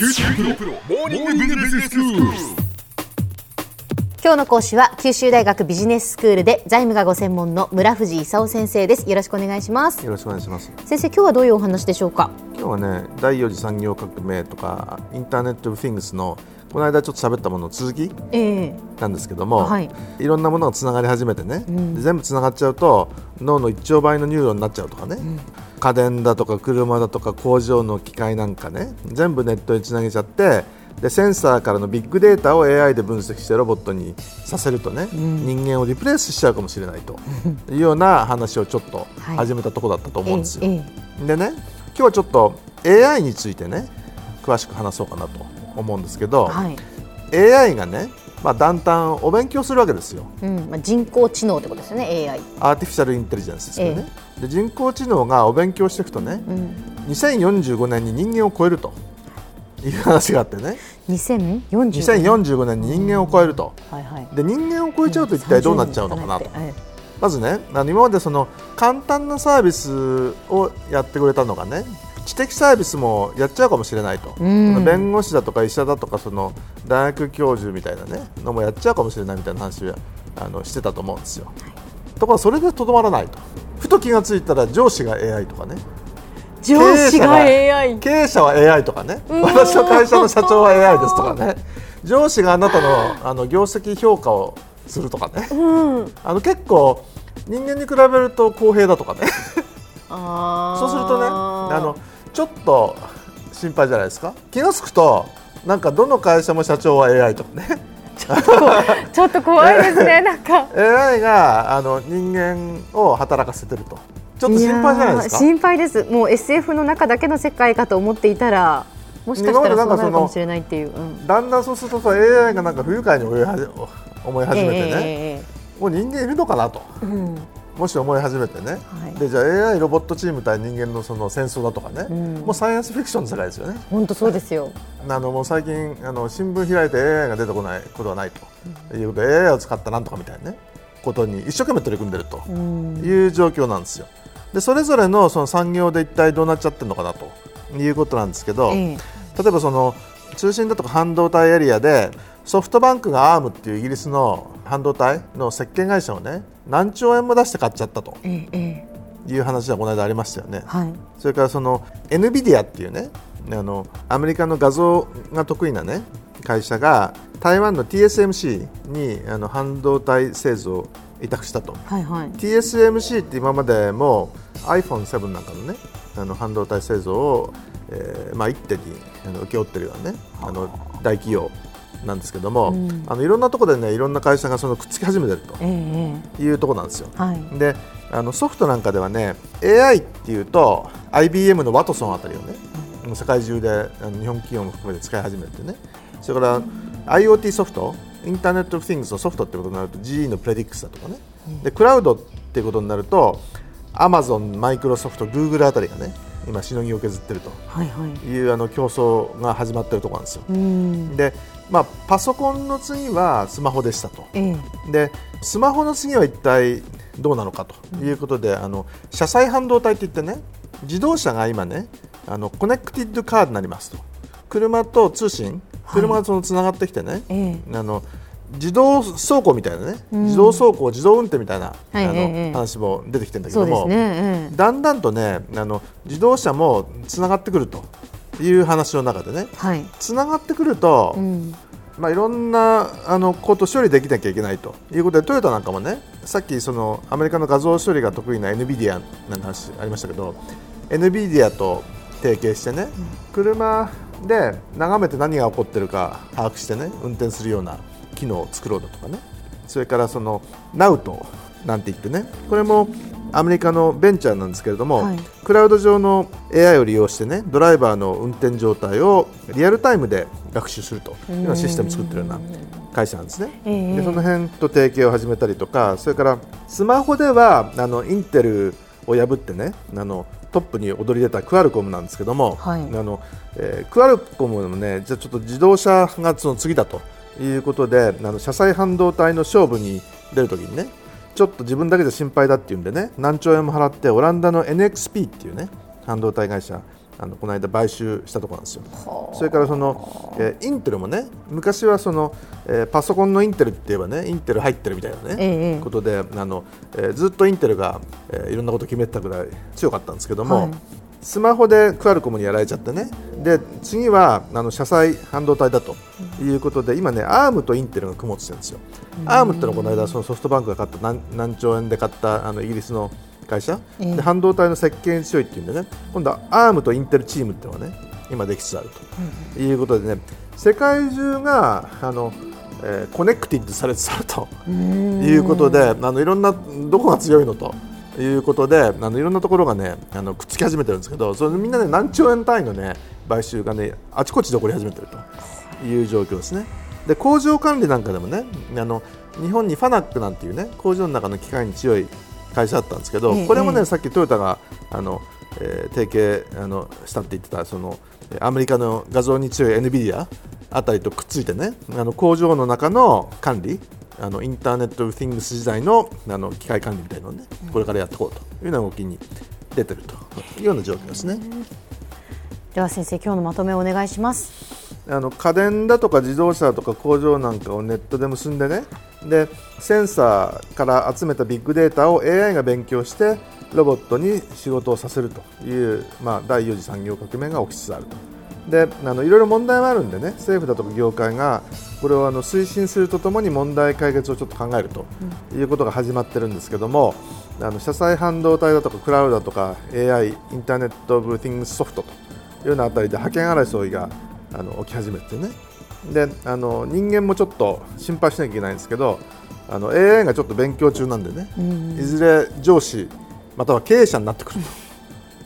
今日の講師は九州大学ビジネススクールで財務がご専門の村藤勲先生です。よろしくお願いします。よろしくお願いします。先生今日はどういうお話でしょうか？今日はね、第4次産業革命とかインターネット・オブ・フィングスのこの間ちょっと喋ったものの続きええ。なんですけども、はい。い、ろんなものがつながり始めてね、で全部つながっちゃうと脳の1兆倍のニューロンになっちゃうとかね、家電だとか車だとか工場の機械なんかね全部ネットにつなげちゃってでセンサーからのビッグデータを AI で分析してロボットにさせるとね、人間をリプレイスしちゃうかもしれないと。いうような話をちょっとはい。始めたところだったと思うんですよ。ええでね今日はちょっと AI についてね詳しく話そうかなと思うんですけど、はい、AI がね、まあ、だんだんお勉強するわけですよ。うん。まあ、人工知能ってことですよね AI アーティフィシャルインテリジェンスですよね、で人工知能がお勉強していくとね、うん。2045年に人間を超えると。いう話があってね。2040 2045年。に人間を超えると。はいはい。で人間を超えちゃうと一体どうなっちゃうのかなと。30年えまずねあの今までその簡単なサービスをやってくれたのがね知的サービスもやっちゃうかもしれないと、うん。弁護士だとか医者だとかその大学教授みたいなねのもやっちゃうかもしれないみたいな話をあのしてたと思うんですよ、ところがそれでとどまらないと。ふと気がついたら上司が AI とかね。え上司が AI 経営者は AI とかね。ん。私の会社の社長は AI ですとかね。上司があなたのあの業績評価をするとかね、うん。あの結構人間に比べると公平だとかね。そうするとねあのちょっと心配じゃないですか。気が付くとなんかどの会社も社長は AI とかね ちょっと怖いですねなんか。AI があの人間を働かせてると。ちょっと心配じゃないですか？心配です。もう SF の中だけの世界かと思っていたらもしかしたらそうなるかもしれないっていう、うん。だんだんそうするとさ AI がなんか不愉快に思い始めてね、えもう人間いるのかなと。えうんもし思い始めてね、はい。でじゃあ AI ロボットチーム対人間のその戦争だとかね、うん。もうサイエンスフィクションの世界ですよね。本当そうですよ。あのもう最近あの新聞開いて AI が出てこないことはないということで AI を使ったなんとかみたいなねことに一生懸命取り組んでるとうんいう状況なんですよ。でそれぞれのその産業で一体どうなっちゃってるのかなということなんですけど、ええ。例えばその通信だとか半導体エリアでソフトバンクが ARM っていうイギリスの半導体の設計会社をね何兆円も出して買っちゃったと。いう話がこの間ありましたよね。はい。それからその NVIDIA っていうねあのアメリカの画像が得意なね会社が台湾の TSMC にあの半導体製造を委託したと。はいはい。TSMC って今までも iPhone7 なんかのねあの半導体製造を、えーまあ、一手にあの請け負ってるようなねあの大企業なんですけども、うん。あのいろんなところでねいろんな会社がそのくっつき始めてるというところなんですよ。えはい。であのソフトなんかではね AI っていうと IBM のワトソンあたりをね、もう世界中であの日本企業も含めて使い始めてねそれから IoT ソフトインターネット・オブ・ティングスのソフトってことになると GE のプレディックスだとかね、でクラウドっていうことになると Amazon、マイクロソフト、Google あたりがね今しのぎを削ってると。はいはい。いうあの競争が始まってるところなんですよ。うん。で、まあ、パソコンの次はスマホでしたと。ええ。でスマホの次は一体どうなのかということで、あの車載半導体って言ってね自動車が今ねあのコネクティッドカーになりますと。車と通信車がそのつながってきてね、ええ。あの自動走行みたいなね、うん。自動走行自動運転みたいな、はいあのええ話も出てきてるんだけども、ね、えだんだんとねあの自動車もつながってくるという話の中でね。えはい、つながってくると、うん。まあ、いろんなあのことを処理できなきゃいけないということでトヨタなんかもねさっきそのアメリカの画像処理が得意な NVIDIA なんて話ありましたけど NVIDIA と提携してね、車で眺めて何が起こってるか把握してね運転するような機能を作ろうだとかね。それからその Nauto なんて言ってね。これもアメリカのベンチャーなんですけれども、はい。クラウド上の AI を利用してねドライバーの運転状態をリアルタイムで学習すると。いうようなシステムを作ってるような会社なんですね。ええ。でその辺と提携を始めたりとかそれからスマホではあのインテルを破ってねあのトップに躍り出たクアルコムなんですけども、はい。あのえークアルコムもねじゃあちょっと自動車がその次だということであの車載半導体の勝負に出るときにねちょっと自分だけじゃ心配だっていうんでね何兆円も払ってオランダの NXP っていうね半導体会社あのこの間買収したところなんですよ。それからその、えー、インテルもね昔はその、えー、パソコンのインテルって言えばねインテル入ってるみたいなね、ええ、ことであの、えー、ずっとインテルが、えー、いろんなことを決めてたぐらい強かったんですけども、はい、スマホでクアルコムにやられちゃってね。で次はあの車載半導体だということで、今ねアームとインテルが組もうとしてるんですよ。アームってのはこの間そのソフトバンクが買った何何兆円で買ったあのイギリスの会社、で半導体の設計に強いっていうんでね。今度はアームとインテルチームっていうのがね今できつつあるということでね。世界中があの、えー、コネクティッドされつつあるということであのいろんなどこが強いのということであのいろんなところがねあのくっつき始めてるんですけどそれみんなね何兆円単位のね買収がねあちこちで起こり始めてるという状況ですね。で工場管理なんかでもねあの日本にファナックなんていうね工場の中の機械に強い会社だったんですけど、これもね、さっきトヨタがあの、えー、提携あのしたって言ってたそのアメリカの画像に強い NVIDIA あたりとくっついてねあの工場の中の管理あのインターネット・オブ・ティングス時代のあの機械管理みたいなのをねこれからやっていこうというような動きに出てるというような状況ですね。では先生今日のまとめをお願いします。あの家電だとか自動車とか工場なんかをネットで結んでねでセンサーから集めたビッグデータを AI が勉強してロボットに仕事をさせるという、まあ、第4次産業革命が起きつつあると。であのいろいろ問題もあるんでね政府だとか業界がこれをあの推進するとともに問題解決をちょっと考えるということが始まってるんですけども、うん、あの車載半導体だとかクラウドだとか AI インターネット・オブ・ティングスソフトというようなあたりで覇権争いがあの起き始めてね。であの人間もちょっと心配しなきゃいけないんですけどあの AI がちょっと勉強中なんでね、いずれ上司または経営者になってくる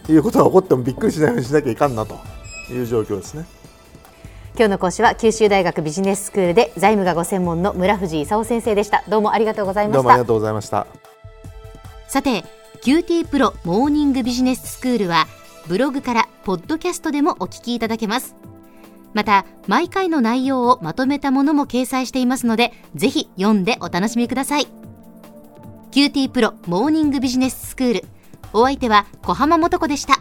ということが起こってもびっくりしないようにしなきゃいかんなという状況ですね。今日の講師は九州大学ビジネススクールで財務がご専門の村藤勲先生でした。どうもありがとうございました。どうもありがとうございました。さて QT プロモーニングビジネススクールはブログからポッドキャストでもお聞きいただけます。また毎回の内容をまとめたものも掲載していますのでぜひ読んでお楽しみください。QT プロモーニングビジネススクール。お相手は小浜もとこでした